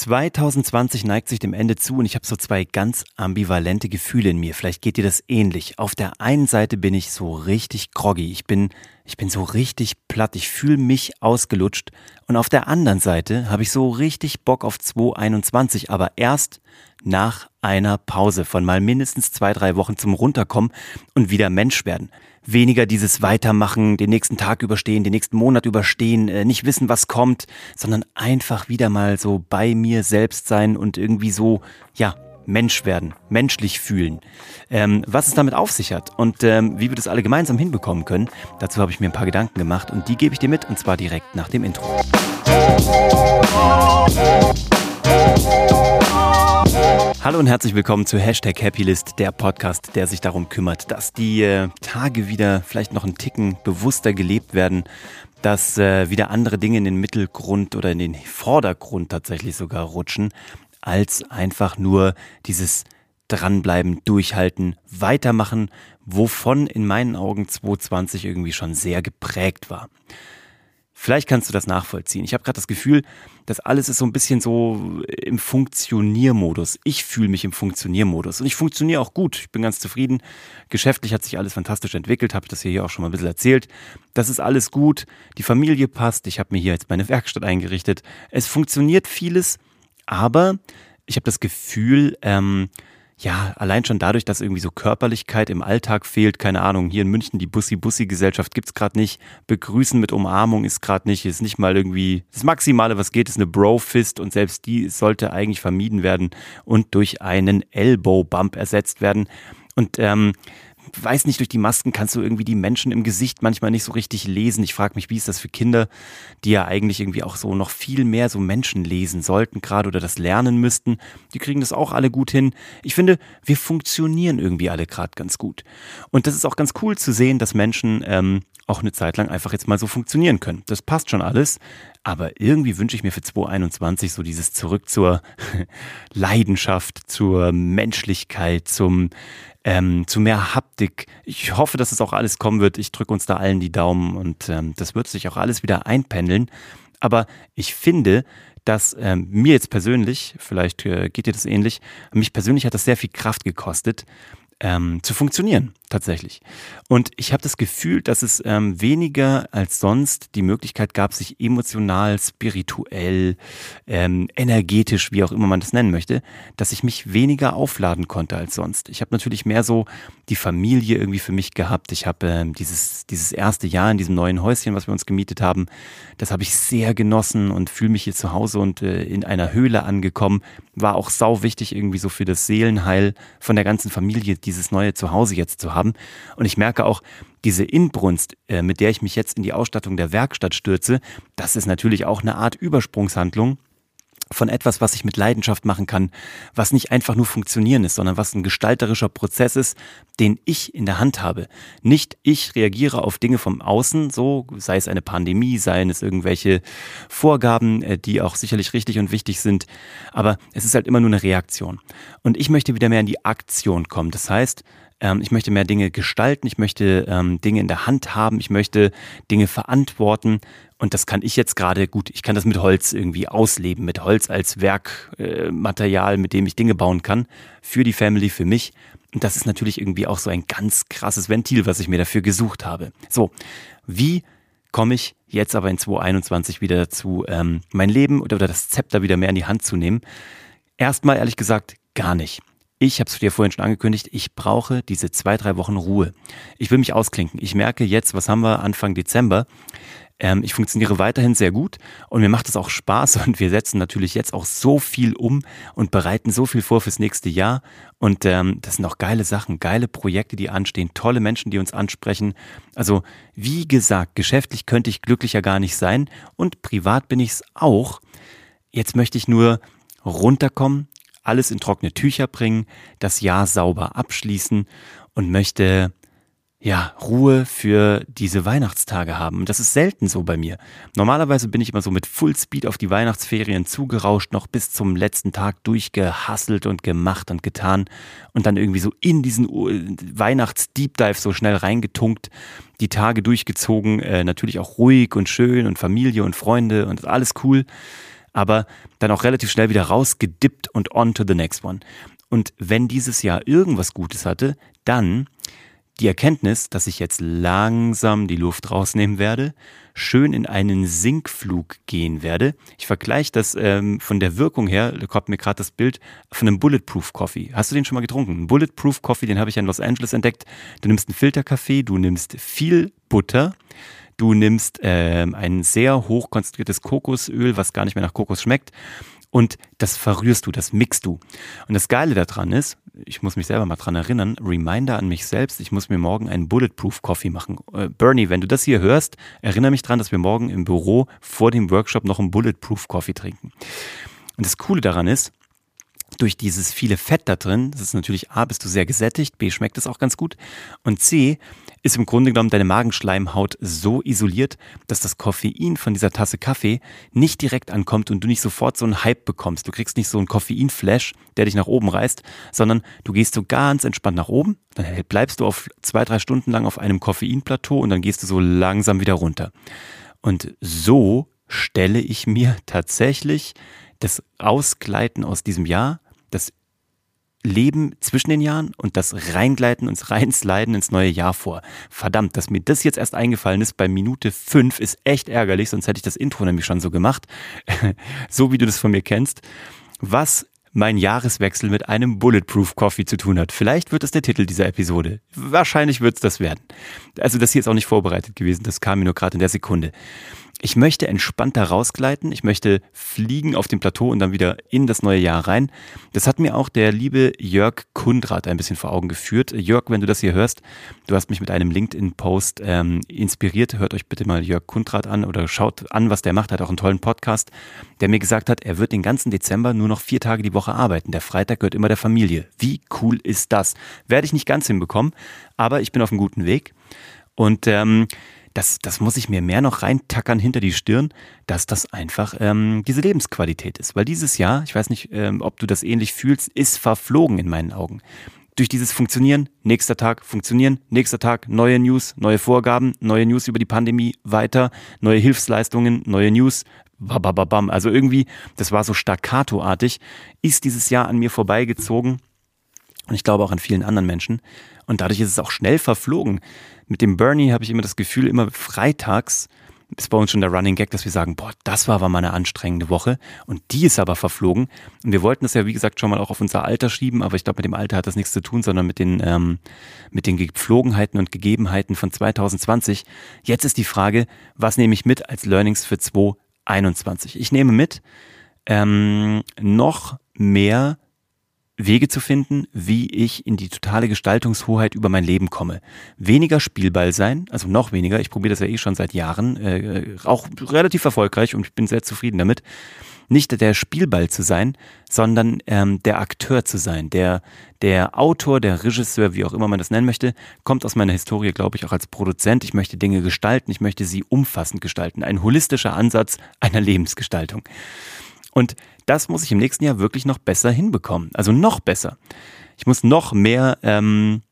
2020 neigt sich dem Ende zu und ich habe so zwei ganz ambivalente Gefühle in mir. Vielleicht geht dir das ähnlich. Auf der einen Seite bin ich so richtig groggy. Ich bin, ich bin so richtig platt. Ich fühle mich ausgelutscht. Und auf der anderen Seite habe ich so richtig Bock auf 2021, aber erst nach einer Pause von mal mindestens zwei, drei Wochen zum Runterkommen und wieder Mensch werden weniger dieses Weitermachen, den nächsten Tag überstehen, den nächsten Monat überstehen, äh, nicht wissen, was kommt, sondern einfach wieder mal so bei mir selbst sein und irgendwie so, ja, Mensch werden, menschlich fühlen. Ähm, was es damit auf sich hat und ähm, wie wir das alle gemeinsam hinbekommen können, dazu habe ich mir ein paar Gedanken gemacht und die gebe ich dir mit und zwar direkt nach dem Intro. Hallo und herzlich willkommen zu Hashtag Happylist, der Podcast, der sich darum kümmert, dass die äh, Tage wieder vielleicht noch einen Ticken bewusster gelebt werden, dass äh, wieder andere Dinge in den Mittelgrund oder in den Vordergrund tatsächlich sogar rutschen, als einfach nur dieses dranbleiben, durchhalten, weitermachen, wovon in meinen Augen 2020 irgendwie schon sehr geprägt war. Vielleicht kannst du das nachvollziehen. Ich habe gerade das Gefühl, das alles ist so ein bisschen so im Funktioniermodus. Ich fühle mich im Funktioniermodus und ich funktioniere auch gut. Ich bin ganz zufrieden. Geschäftlich hat sich alles fantastisch entwickelt, habe ich das hier auch schon mal ein bisschen erzählt. Das ist alles gut. Die Familie passt. Ich habe mir hier jetzt meine Werkstatt eingerichtet. Es funktioniert vieles, aber ich habe das Gefühl, ähm, ja, allein schon dadurch, dass irgendwie so Körperlichkeit im Alltag fehlt, keine Ahnung, hier in München die Bussi-Bussi-Gesellschaft gibt's gerade nicht, Begrüßen mit Umarmung ist gerade nicht, ist nicht mal irgendwie, das Maximale, was geht, ist eine Bro-Fist und selbst die sollte eigentlich vermieden werden und durch einen Elbow-Bump ersetzt werden. Und ähm, weiß nicht, durch die Masken kannst du irgendwie die Menschen im Gesicht manchmal nicht so richtig lesen. Ich frage mich, wie ist das für Kinder, die ja eigentlich irgendwie auch so noch viel mehr so Menschen lesen sollten gerade oder das lernen müssten. Die kriegen das auch alle gut hin. Ich finde, wir funktionieren irgendwie alle gerade ganz gut. Und das ist auch ganz cool zu sehen, dass Menschen ähm, auch eine Zeit lang einfach jetzt mal so funktionieren können. Das passt schon alles. Aber irgendwie wünsche ich mir für 2021 so dieses Zurück zur Leidenschaft, zur Menschlichkeit, zum ähm, zu mehr Haptik. Ich hoffe, dass es auch alles kommen wird. Ich drücke uns da allen die Daumen und ähm, das wird sich auch alles wieder einpendeln. Aber ich finde, dass ähm, mir jetzt persönlich, vielleicht äh, geht dir das ähnlich, mich persönlich hat das sehr viel Kraft gekostet, ähm, zu funktionieren, tatsächlich. Und ich habe das Gefühl, dass es ähm, weniger als sonst die Möglichkeit gab, sich emotional, spirituell, ähm, energetisch, wie auch immer man das nennen möchte, dass ich mich weniger aufladen konnte als sonst. Ich habe natürlich mehr so die Familie irgendwie für mich gehabt. Ich habe ähm, dieses, dieses erste Jahr in diesem neuen Häuschen, was wir uns gemietet haben, das habe ich sehr genossen und fühle mich hier zu Hause und äh, in einer Höhle angekommen. War auch sau wichtig irgendwie so für das Seelenheil von der ganzen Familie, dieses neue Zuhause jetzt zu haben. Und ich merke auch, diese Inbrunst, äh, mit der ich mich jetzt in die Ausstattung der Werkstatt stürze, das ist natürlich auch eine Art Übersprungshandlung von etwas, was ich mit Leidenschaft machen kann, was nicht einfach nur funktionieren ist, sondern was ein gestalterischer Prozess ist, den ich in der Hand habe. Nicht ich reagiere auf Dinge vom Außen, so sei es eine Pandemie, seien es irgendwelche Vorgaben, äh, die auch sicherlich richtig und wichtig sind, aber es ist halt immer nur eine Reaktion. Und ich möchte wieder mehr in die Aktion kommen. Das heißt, ähm, ich möchte mehr Dinge gestalten, ich möchte ähm, Dinge in der Hand haben, ich möchte Dinge verantworten. Und das kann ich jetzt gerade gut, ich kann das mit Holz irgendwie ausleben, mit Holz als Werkmaterial, äh, mit dem ich Dinge bauen kann, für die Family, für mich. Und das ist natürlich irgendwie auch so ein ganz krasses Ventil, was ich mir dafür gesucht habe. So, wie komme ich jetzt aber in 2021 wieder dazu, ähm, mein Leben oder, oder das Zepter wieder mehr in die Hand zu nehmen? Erstmal ehrlich gesagt gar nicht. Ich habe es dir vorhin schon angekündigt, ich brauche diese zwei, drei Wochen Ruhe. Ich will mich ausklinken. Ich merke jetzt, was haben wir Anfang Dezember? Ähm, ich funktioniere weiterhin sehr gut und mir macht es auch Spaß und wir setzen natürlich jetzt auch so viel um und bereiten so viel vor fürs nächste Jahr. Und ähm, das sind auch geile Sachen, geile Projekte, die anstehen, tolle Menschen, die uns ansprechen. Also wie gesagt, geschäftlich könnte ich glücklicher gar nicht sein und privat bin ich es auch. Jetzt möchte ich nur runterkommen, alles in trockene Tücher bringen, das Jahr sauber abschließen und möchte ja, Ruhe für diese Weihnachtstage haben. Und das ist selten so bei mir. Normalerweise bin ich immer so mit Fullspeed auf die Weihnachtsferien zugerauscht, noch bis zum letzten Tag durchgehasselt und gemacht und getan und dann irgendwie so in diesen Weihnachts-Deep Dive so schnell reingetunkt, die Tage durchgezogen, äh, natürlich auch ruhig und schön und Familie und Freunde und alles cool. Aber dann auch relativ schnell wieder rausgedippt und on to the next one. Und wenn dieses Jahr irgendwas Gutes hatte, dann die Erkenntnis, dass ich jetzt langsam die Luft rausnehmen werde, schön in einen Sinkflug gehen werde. Ich vergleiche das ähm, von der Wirkung her, da kommt mir gerade das Bild von einem Bulletproof Coffee. Hast du den schon mal getrunken? Ein Bulletproof Coffee, den habe ich in Los Angeles entdeckt. Du nimmst einen Filterkaffee, du nimmst viel Butter, du nimmst ähm, ein sehr hochkonzentriertes Kokosöl, was gar nicht mehr nach Kokos schmeckt und das verrührst du, das mixt du. Und das Geile daran ist, ich muss mich selber mal dran erinnern, Reminder an mich selbst, ich muss mir morgen einen Bulletproof Coffee machen. Äh, Bernie, wenn du das hier hörst, erinnere mich dran, dass wir morgen im Büro vor dem Workshop noch einen Bulletproof Coffee trinken. Und das Coole daran ist, durch dieses viele Fett da drin, das ist natürlich A, bist du sehr gesättigt, B, schmeckt es auch ganz gut und C, ist im Grunde genommen deine Magenschleimhaut so isoliert, dass das Koffein von dieser Tasse Kaffee nicht direkt ankommt und du nicht sofort so einen Hype bekommst. Du kriegst nicht so einen Koffeinflash, der dich nach oben reißt, sondern du gehst so ganz entspannt nach oben, dann bleibst du auf zwei, drei Stunden lang auf einem Koffeinplateau und dann gehst du so langsam wieder runter. Und so stelle ich mir tatsächlich das Ausgleiten aus diesem Jahr, das Leben zwischen den Jahren und das Reingleiten und Reinsliden ins neue Jahr vor. Verdammt, dass mir das jetzt erst eingefallen ist bei Minute fünf ist echt ärgerlich, sonst hätte ich das Intro nämlich schon so gemacht. so wie du das von mir kennst. Was mein Jahreswechsel mit einem Bulletproof Coffee zu tun hat. Vielleicht wird es der Titel dieser Episode. Wahrscheinlich wird es das werden. Also das hier ist auch nicht vorbereitet gewesen, das kam mir nur gerade in der Sekunde ich möchte entspannter rausgleiten, ich möchte fliegen auf dem Plateau und dann wieder in das neue Jahr rein. Das hat mir auch der liebe Jörg Kundrat ein bisschen vor Augen geführt. Jörg, wenn du das hier hörst, du hast mich mit einem LinkedIn-Post ähm, inspiriert. Hört euch bitte mal Jörg Kundrat an oder schaut an, was der macht. Er hat auch einen tollen Podcast, der mir gesagt hat, er wird den ganzen Dezember nur noch vier Tage die Woche arbeiten. Der Freitag gehört immer der Familie. Wie cool ist das? Werde ich nicht ganz hinbekommen, aber ich bin auf einem guten Weg. Und ähm, das, das muss ich mir mehr noch reintackern hinter die Stirn, dass das einfach ähm, diese Lebensqualität ist. Weil dieses Jahr, ich weiß nicht, ähm, ob du das ähnlich fühlst, ist verflogen in meinen Augen. Durch dieses Funktionieren, nächster Tag funktionieren, nächster Tag neue News, neue Vorgaben, neue News über die Pandemie weiter, neue Hilfsleistungen, neue News, babababam. Also irgendwie, das war so staccatoartig, ist dieses Jahr an mir vorbeigezogen und ich glaube auch an vielen anderen Menschen. Und dadurch ist es auch schnell verflogen. Mit dem Bernie habe ich immer das Gefühl, immer freitags ist bei uns schon der Running Gag, dass wir sagen, boah, das war aber mal eine anstrengende Woche und die ist aber verflogen. Und wir wollten das ja, wie gesagt, schon mal auch auf unser Alter schieben, aber ich glaube, mit dem Alter hat das nichts zu tun, sondern mit den, ähm, mit den Gepflogenheiten und Gegebenheiten von 2020. Jetzt ist die Frage, was nehme ich mit als Learnings für 2021? Ich nehme mit ähm, noch mehr Wege zu finden, wie ich in die totale Gestaltungshoheit über mein Leben komme. Weniger Spielball sein, also noch weniger, ich probiere das ja eh schon seit Jahren, äh, auch relativ erfolgreich und ich bin sehr zufrieden damit. Nicht der Spielball zu sein, sondern ähm, der Akteur zu sein. Der, der Autor, der Regisseur, wie auch immer man das nennen möchte, kommt aus meiner Historie, glaube ich, auch als Produzent. Ich möchte Dinge gestalten, ich möchte sie umfassend gestalten. Ein holistischer Ansatz einer Lebensgestaltung. Und das muss ich im nächsten Jahr wirklich noch besser hinbekommen. Also noch besser. Ich muss noch mehr ähm,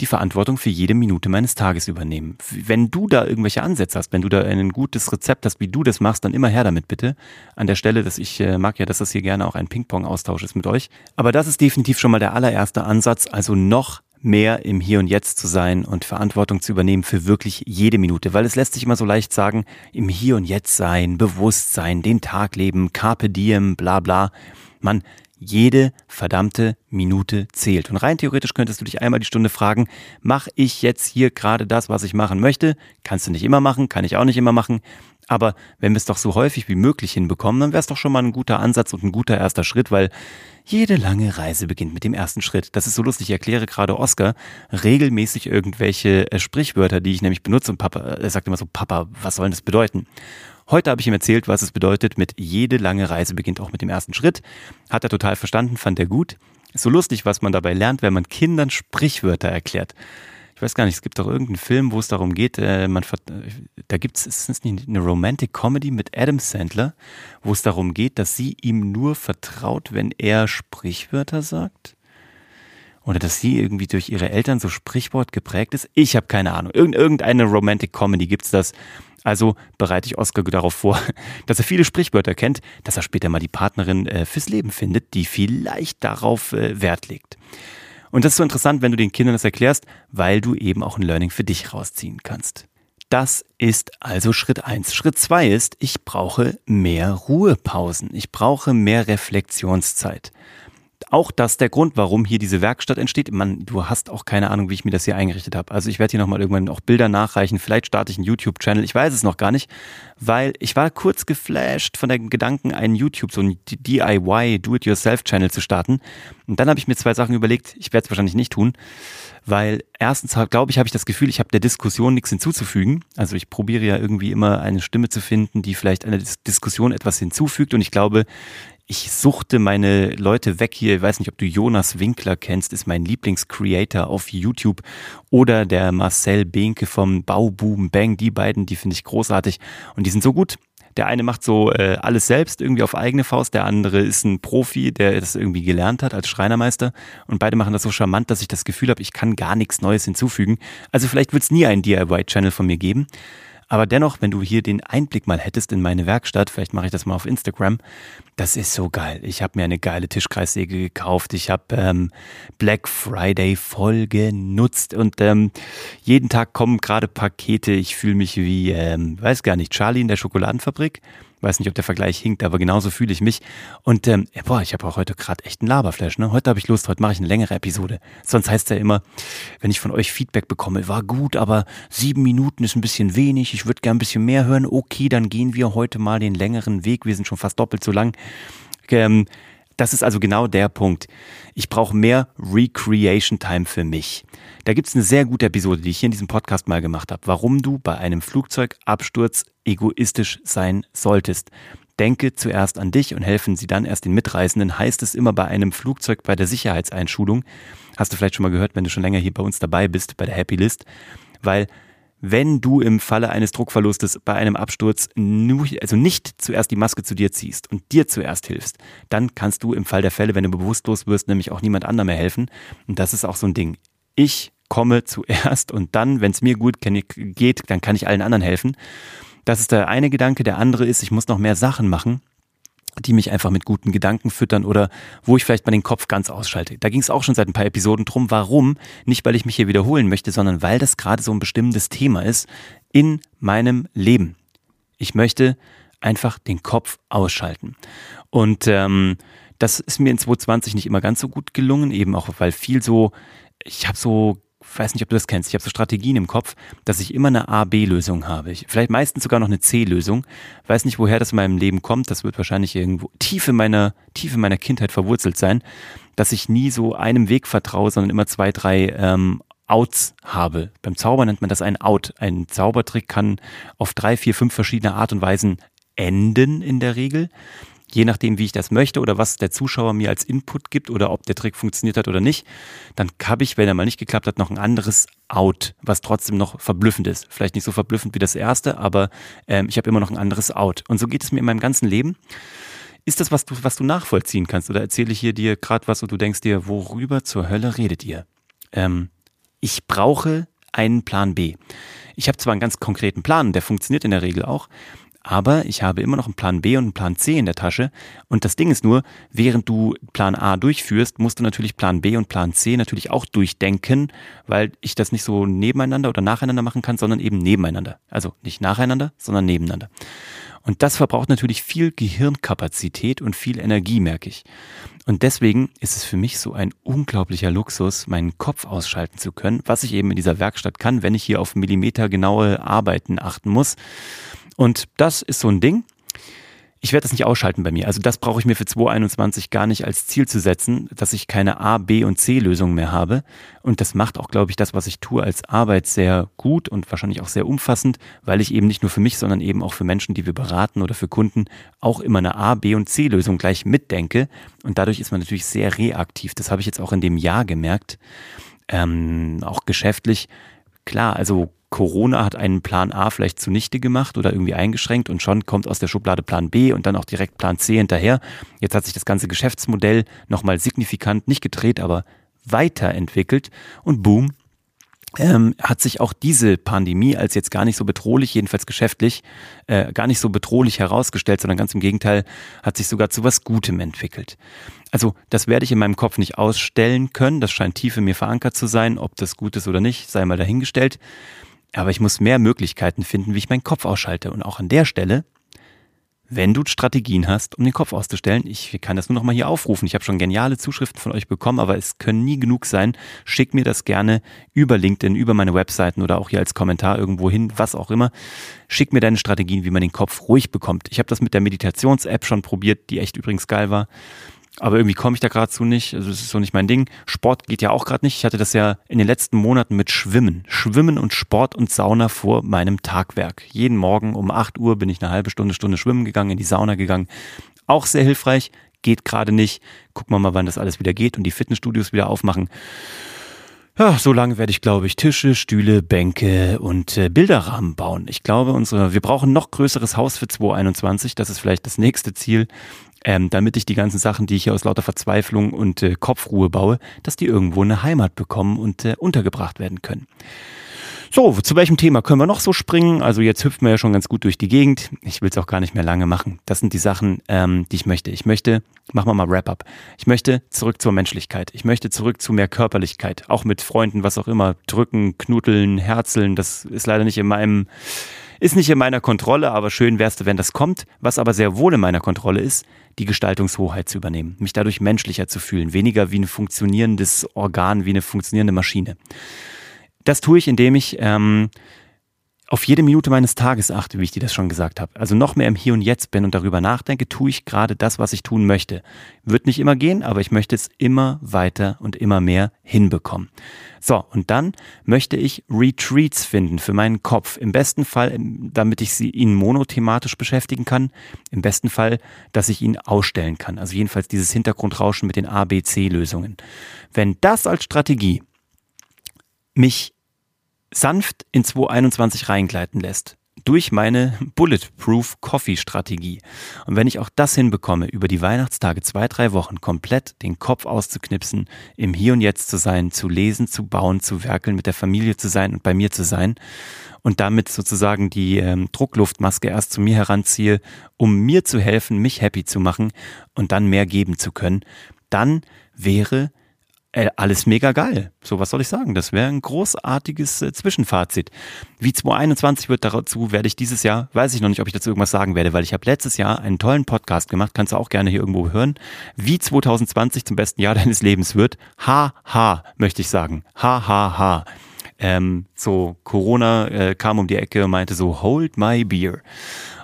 die Verantwortung für jede Minute meines Tages übernehmen. Wenn du da irgendwelche Ansätze hast, wenn du da ein gutes Rezept hast, wie du das machst, dann immer her damit bitte. An der Stelle, dass ich äh, mag ja, dass das hier gerne auch ein Ping-Pong-Austausch ist mit euch. Aber das ist definitiv schon mal der allererste Ansatz. Also noch mehr im Hier und Jetzt zu sein und Verantwortung zu übernehmen für wirklich jede Minute, weil es lässt sich immer so leicht sagen, im Hier und Jetzt sein, bewusst sein, den Tag leben, carpe diem, bla bla. Man, jede verdammte Minute zählt. Und rein theoretisch könntest du dich einmal die Stunde fragen, mache ich jetzt hier gerade das, was ich machen möchte? Kannst du nicht immer machen, kann ich auch nicht immer machen. Aber wenn wir es doch so häufig wie möglich hinbekommen, dann wäre es doch schon mal ein guter Ansatz und ein guter erster Schritt, weil jede lange Reise beginnt mit dem ersten Schritt. Das ist so lustig. Ich erkläre gerade Oscar regelmäßig irgendwelche äh, Sprichwörter, die ich nämlich benutze. Und Papa, er sagt immer so, Papa, was soll das bedeuten? Heute habe ich ihm erzählt, was es bedeutet, mit jede lange Reise beginnt auch mit dem ersten Schritt. Hat er total verstanden, fand er gut. Ist so lustig, was man dabei lernt, wenn man Kindern Sprichwörter erklärt ich weiß gar nicht, es gibt doch irgendeinen Film, wo es darum geht, äh, man, da gibt es, ist es nicht eine Romantic Comedy mit Adam Sandler, wo es darum geht, dass sie ihm nur vertraut, wenn er Sprichwörter sagt? Oder dass sie irgendwie durch ihre Eltern so Sprichwort geprägt ist. Ich habe keine Ahnung. Irgend, irgendeine Romantic Comedy gibt's das. Also bereite ich Oscar darauf vor, dass er viele Sprichwörter kennt, dass er später mal die Partnerin äh, fürs Leben findet, die vielleicht darauf äh, Wert legt. Und das ist so interessant, wenn du den Kindern das erklärst, weil du eben auch ein Learning für dich rausziehen kannst. Das ist also Schritt eins. Schritt zwei ist, ich brauche mehr Ruhepausen. Ich brauche mehr Reflexionszeit auch das der Grund, warum hier diese Werkstatt entsteht. Man, du hast auch keine Ahnung, wie ich mir das hier eingerichtet habe. Also ich werde hier nochmal irgendwann auch Bilder nachreichen. Vielleicht starte ich einen YouTube-Channel. Ich weiß es noch gar nicht, weil ich war kurz geflasht von dem Gedanken, einen YouTube, so einen DIY, Do-it-yourself-Channel zu starten. Und dann habe ich mir zwei Sachen überlegt. Ich werde es wahrscheinlich nicht tun, weil erstens glaube ich, habe ich das Gefühl, ich habe der Diskussion nichts hinzuzufügen. Also ich probiere ja irgendwie immer eine Stimme zu finden, die vielleicht einer Diskussion etwas hinzufügt. Und ich glaube, ich suchte meine Leute weg hier. Ich weiß nicht, ob du Jonas Winkler kennst, ist mein Lieblingscreator auf YouTube. Oder der Marcel Behnke vom Bauboom Bang. Die beiden, die finde ich großartig. Und die sind so gut. Der eine macht so äh, alles selbst, irgendwie auf eigene Faust. Der andere ist ein Profi, der das irgendwie gelernt hat als Schreinermeister. Und beide machen das so charmant, dass ich das Gefühl habe, ich kann gar nichts Neues hinzufügen. Also vielleicht wird es nie einen DIY-Channel von mir geben. Aber dennoch, wenn du hier den Einblick mal hättest in meine Werkstatt, vielleicht mache ich das mal auf Instagram, das ist so geil. Ich habe mir eine geile Tischkreissäge gekauft. Ich habe ähm, Black Friday voll genutzt und ähm, jeden Tag kommen gerade Pakete. Ich fühle mich wie, ähm, weiß gar nicht, Charlie in der Schokoladenfabrik. Weiß nicht, ob der Vergleich hinkt, aber genauso fühle ich mich. Und ähm, boah, ich habe auch heute gerade echt einen Laberflash. Ne? Heute habe ich Lust, heute mache ich eine längere Episode. Sonst heißt ja immer, wenn ich von euch Feedback bekomme, war gut, aber sieben Minuten ist ein bisschen wenig. Ich würde gern ein bisschen mehr hören. Okay, dann gehen wir heute mal den längeren Weg. Wir sind schon fast doppelt so lang. Ähm, das ist also genau der Punkt. Ich brauche mehr Recreation Time für mich. Da gibt es eine sehr gute Episode, die ich hier in diesem Podcast mal gemacht habe, warum du bei einem Flugzeugabsturz egoistisch sein solltest. Denke zuerst an dich und helfen sie dann erst den Mitreisenden, heißt es immer bei einem Flugzeug bei der Sicherheitseinschulung. Hast du vielleicht schon mal gehört, wenn du schon länger hier bei uns dabei bist, bei der Happy List. Weil wenn du im Falle eines Druckverlustes bei einem Absturz nur, also nicht zuerst die Maske zu dir ziehst und dir zuerst hilfst, dann kannst du im Fall der Fälle, wenn du bewusstlos wirst, nämlich auch niemand anderem mehr helfen. Und das ist auch so ein Ding. Ich komme zuerst und dann, wenn es mir gut geht, dann kann ich allen anderen helfen. Das ist der eine Gedanke. Der andere ist, ich muss noch mehr Sachen machen die mich einfach mit guten Gedanken füttern oder wo ich vielleicht mal den Kopf ganz ausschalte. Da ging es auch schon seit ein paar Episoden drum. Warum? Nicht, weil ich mich hier wiederholen möchte, sondern weil das gerade so ein bestimmendes Thema ist in meinem Leben. Ich möchte einfach den Kopf ausschalten. Und ähm, das ist mir in 2020 nicht immer ganz so gut gelungen, eben auch weil viel so, ich habe so weiß nicht, ob du das kennst, ich habe so Strategien im Kopf, dass ich immer eine A-B-Lösung habe. Ich, vielleicht meistens sogar noch eine C-Lösung. Weiß nicht, woher das in meinem Leben kommt. Das wird wahrscheinlich irgendwo tief in meiner, tief in meiner Kindheit verwurzelt sein, dass ich nie so einem Weg vertraue, sondern immer zwei, drei ähm, Outs habe. Beim Zauber nennt man das ein Out. Ein Zaubertrick kann auf drei, vier, fünf verschiedene Art und Weisen enden in der Regel je nachdem, wie ich das möchte oder was der Zuschauer mir als Input gibt oder ob der Trick funktioniert hat oder nicht, dann habe ich, wenn er mal nicht geklappt hat, noch ein anderes Out, was trotzdem noch verblüffend ist. Vielleicht nicht so verblüffend wie das erste, aber ähm, ich habe immer noch ein anderes Out. Und so geht es mir in meinem ganzen Leben. Ist das, was du, was du nachvollziehen kannst? Oder erzähle ich hier dir gerade was und du denkst dir, worüber zur Hölle redet ihr? Ähm, ich brauche einen Plan B. Ich habe zwar einen ganz konkreten Plan, der funktioniert in der Regel auch, aber ich habe immer noch einen Plan B und einen Plan C in der Tasche. Und das Ding ist nur, während du Plan A durchführst, musst du natürlich Plan B und Plan C natürlich auch durchdenken, weil ich das nicht so nebeneinander oder nacheinander machen kann, sondern eben nebeneinander. Also nicht nacheinander, sondern nebeneinander. Und das verbraucht natürlich viel Gehirnkapazität und viel Energie, merke ich. Und deswegen ist es für mich so ein unglaublicher Luxus, meinen Kopf ausschalten zu können, was ich eben in dieser Werkstatt kann, wenn ich hier auf millimetergenaue Arbeiten achten muss. Und das ist so ein Ding. Ich werde das nicht ausschalten bei mir. Also das brauche ich mir für 2021 gar nicht als Ziel zu setzen, dass ich keine A, B und C Lösung mehr habe. Und das macht auch, glaube ich, das, was ich tue, als Arbeit sehr gut und wahrscheinlich auch sehr umfassend, weil ich eben nicht nur für mich, sondern eben auch für Menschen, die wir beraten oder für Kunden auch immer eine A, B und C Lösung gleich mitdenke. Und dadurch ist man natürlich sehr reaktiv. Das habe ich jetzt auch in dem Jahr gemerkt. Ähm, auch geschäftlich. Klar, also Corona hat einen Plan A vielleicht zunichte gemacht oder irgendwie eingeschränkt und schon kommt aus der Schublade Plan B und dann auch direkt Plan C hinterher. Jetzt hat sich das ganze Geschäftsmodell nochmal signifikant, nicht gedreht, aber weiterentwickelt und boom, ähm, hat sich auch diese Pandemie als jetzt gar nicht so bedrohlich, jedenfalls geschäftlich, äh, gar nicht so bedrohlich herausgestellt, sondern ganz im Gegenteil, hat sich sogar zu was Gutem entwickelt. Also das werde ich in meinem Kopf nicht ausstellen können, das scheint tief in mir verankert zu sein, ob das gut ist oder nicht, sei mal dahingestellt. Aber ich muss mehr Möglichkeiten finden, wie ich meinen Kopf ausschalte. Und auch an der Stelle wenn du Strategien hast, um den Kopf auszustellen. Ich kann das nur noch mal hier aufrufen. Ich habe schon geniale Zuschriften von euch bekommen, aber es können nie genug sein. Schick mir das gerne über LinkedIn, über meine Webseiten oder auch hier als Kommentar irgendwo hin, was auch immer. Schick mir deine Strategien, wie man den Kopf ruhig bekommt. Ich habe das mit der Meditations-App schon probiert, die echt übrigens geil war. Aber irgendwie komme ich da gerade zu nicht. Also das ist so nicht mein Ding. Sport geht ja auch gerade nicht. Ich hatte das ja in den letzten Monaten mit Schwimmen. Schwimmen und Sport und Sauna vor meinem Tagwerk. Jeden Morgen um 8 Uhr bin ich eine halbe Stunde, Stunde schwimmen gegangen, in die Sauna gegangen. Auch sehr hilfreich. Geht gerade nicht. Gucken wir mal, wann das alles wieder geht und die Fitnessstudios wieder aufmachen. Ja, so lange werde ich, glaube ich, Tische, Stühle, Bänke und äh, Bilderrahmen bauen. Ich glaube, unsere, wir brauchen noch größeres Haus für 2021. Das ist vielleicht das nächste Ziel ähm, damit ich die ganzen Sachen, die ich hier aus lauter Verzweiflung und äh, Kopfruhe baue, dass die irgendwo eine Heimat bekommen und äh, untergebracht werden können. So, zu welchem Thema können wir noch so springen? Also jetzt hüpfen wir ja schon ganz gut durch die Gegend. Ich will es auch gar nicht mehr lange machen. Das sind die Sachen, ähm, die ich möchte. Ich möchte, machen wir mal Wrap-up. Ich möchte zurück zur Menschlichkeit. Ich möchte zurück zu mehr Körperlichkeit. Auch mit Freunden, was auch immer. Drücken, knuteln, herzeln. Das ist leider nicht in meinem ist nicht in meiner Kontrolle, aber schön wär's, wenn das kommt. Was aber sehr wohl in meiner Kontrolle ist, die Gestaltungshoheit zu übernehmen, mich dadurch menschlicher zu fühlen, weniger wie ein funktionierendes Organ, wie eine funktionierende Maschine. Das tue ich, indem ich ähm, auf jede Minute meines Tages achte, wie ich dir das schon gesagt habe. Also noch mehr im Hier und Jetzt bin und darüber nachdenke, tue ich gerade das, was ich tun möchte. Wird nicht immer gehen, aber ich möchte es immer weiter und immer mehr hinbekommen. So, und dann möchte ich Retreats finden für meinen Kopf. Im besten Fall, damit ich sie ihn monothematisch beschäftigen kann. Im besten Fall, dass ich ihn ausstellen kann. Also jedenfalls dieses Hintergrundrauschen mit den ABC-Lösungen. Wenn das als Strategie mich sanft in 2021 reingleiten lässt. Durch meine Bulletproof Coffee Strategie. Und wenn ich auch das hinbekomme, über die Weihnachtstage zwei, drei Wochen komplett den Kopf auszuknipsen, im Hier und Jetzt zu sein, zu lesen, zu bauen, zu werkeln, mit der Familie zu sein und bei mir zu sein und damit sozusagen die ähm, Druckluftmaske erst zu mir heranziehe, um mir zu helfen, mich happy zu machen und dann mehr geben zu können, dann wäre äh, alles mega geil. So, was soll ich sagen? Das wäre ein großartiges äh, Zwischenfazit. Wie 2021 wird dazu, werde ich dieses Jahr, weiß ich noch nicht, ob ich dazu irgendwas sagen werde, weil ich habe letztes Jahr einen tollen Podcast gemacht, kannst du auch gerne hier irgendwo hören, wie 2020 zum besten Jahr deines Lebens wird. Ha, ha, möchte ich sagen. Ha, ha, ha. Ähm, so, Corona äh, kam um die Ecke und meinte so, hold my beer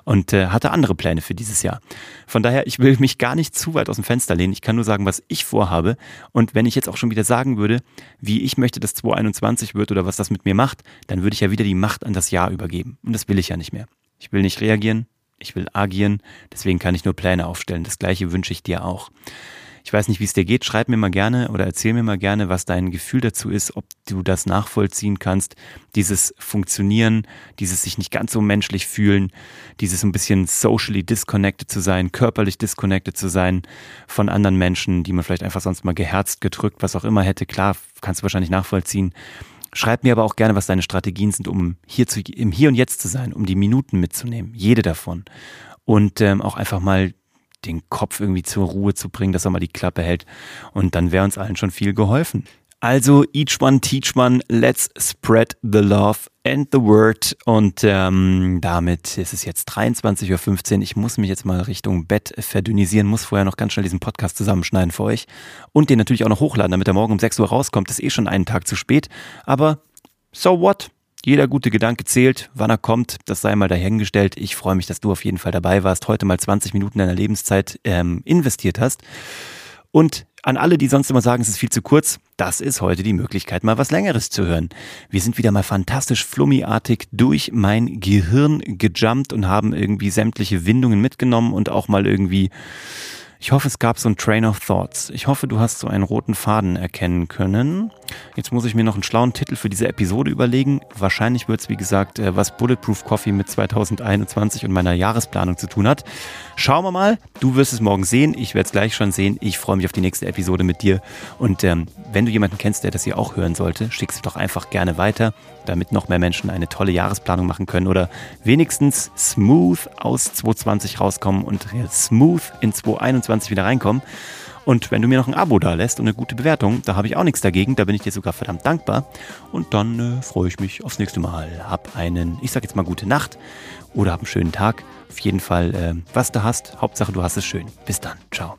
und äh, hatte andere Pläne für dieses Jahr. Von daher, ich will mich gar nicht zu weit aus dem Fenster lehnen. Ich kann nur sagen, was ich vorhabe. Und wenn ich jetzt auch schon wieder sagen würde, wie ich möchte, dass 2021 wird oder was das mit mir macht, dann würde ich ja wieder die Macht an das Jahr übergeben. Und das will ich ja nicht mehr. Ich will nicht reagieren, ich will agieren. Deswegen kann ich nur Pläne aufstellen. Das gleiche wünsche ich dir auch. Ich weiß nicht, wie es dir geht. Schreib mir mal gerne oder erzähl mir mal gerne, was dein Gefühl dazu ist, ob du das nachvollziehen kannst. Dieses Funktionieren, dieses sich nicht ganz so menschlich fühlen, dieses ein bisschen socially disconnected zu sein, körperlich disconnected zu sein von anderen Menschen, die man vielleicht einfach sonst mal geherzt, gedrückt, was auch immer hätte. Klar, kannst du wahrscheinlich nachvollziehen. Schreib mir aber auch gerne, was deine Strategien sind, um hier zu, im Hier und Jetzt zu sein, um die Minuten mitzunehmen, jede davon. Und ähm, auch einfach mal den Kopf irgendwie zur Ruhe zu bringen, dass er mal die Klappe hält. Und dann wäre uns allen schon viel geholfen. Also, each one, teach one, let's spread the love and the word. Und ähm, damit ist es jetzt 23.15 Uhr. Ich muss mich jetzt mal Richtung Bett verdünnisieren, muss vorher noch ganz schnell diesen Podcast zusammenschneiden für euch. Und den natürlich auch noch hochladen, damit er morgen um 6 Uhr rauskommt. Das ist eh schon einen Tag zu spät. Aber so what? Jeder gute Gedanke zählt. Wann er kommt, das sei mal dahingestellt. Ich freue mich, dass du auf jeden Fall dabei warst, heute mal 20 Minuten deiner Lebenszeit ähm, investiert hast. Und an alle, die sonst immer sagen, es ist viel zu kurz, das ist heute die Möglichkeit, mal was Längeres zu hören. Wir sind wieder mal fantastisch flummiartig durch mein Gehirn gejumpt und haben irgendwie sämtliche Windungen mitgenommen und auch mal irgendwie Ich hoffe, es gab so ein Train of Thoughts. Ich hoffe, du hast so einen roten Faden erkennen können. Jetzt muss ich mir noch einen schlauen Titel für diese Episode überlegen. Wahrscheinlich wird es, wie gesagt, äh, was Bulletproof Coffee mit 2021 und meiner Jahresplanung zu tun hat. Schauen wir mal. Du wirst es morgen sehen. Ich werde es gleich schon sehen. Ich freue mich auf die nächste Episode mit dir. Und ähm, wenn du jemanden kennst, der das hier auch hören sollte, schick es doch einfach gerne weiter, damit noch mehr Menschen eine tolle Jahresplanung machen können oder wenigstens smooth aus 2020 rauskommen und smooth in 2021 wieder reinkommen. Und wenn du mir noch ein Abo da lässt und eine gute Bewertung, da habe ich auch nichts dagegen, da bin ich dir sogar verdammt dankbar. Und dann äh, freue ich mich aufs nächste Mal. Hab einen, ich sag jetzt mal gute Nacht oder hab einen schönen Tag. Auf jeden Fall, äh, was du hast, Hauptsache du hast es schön. Bis dann, ciao.